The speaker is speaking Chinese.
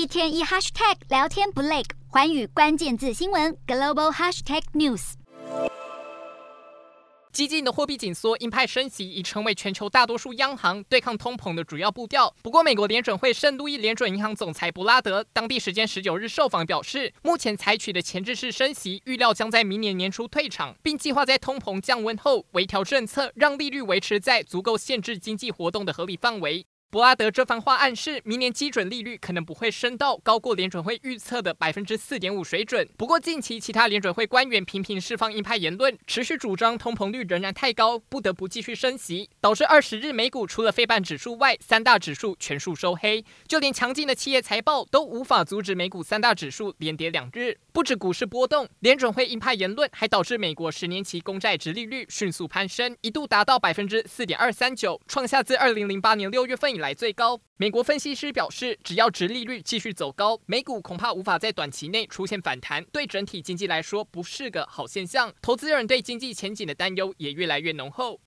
一天一 hashtag 聊天不累，寰宇关键字新闻 global hashtag news。激进的货币紧缩、鹰派升息已成为全球大多数央行对抗通膨的主要步调。不过，美国联准会圣路易联准银行总裁布拉德当地时间十九日受访表示，目前采取的前置式升息预料将在明年年初退场，并计划在通膨降温后微调政策，让利率维持在足够限制经济活动的合理范围。布拉德这番话暗示，明年基准利率可能不会升到高过联准会预测的百分之四点五水准。不过，近期其他联准会官员频频释放鹰派言论，持续主张通膨率仍然太高，不得不继续升息，导致二十日美股除了费半指数外，三大指数全数收黑。就连强劲的企业财报都无法阻止美股三大指数连跌两日。不止股市波动，联准会鹰派言论还导致美国十年期公债殖利率迅速攀升，一度达到百分之四点二三九，创下自二零零八年六月份以来最高。美国分析师表示，只要殖利率继续走高，美股恐怕无法在短期内出现反弹，对整体经济来说不是个好现象。投资人对经济前景的担忧也越来越浓厚。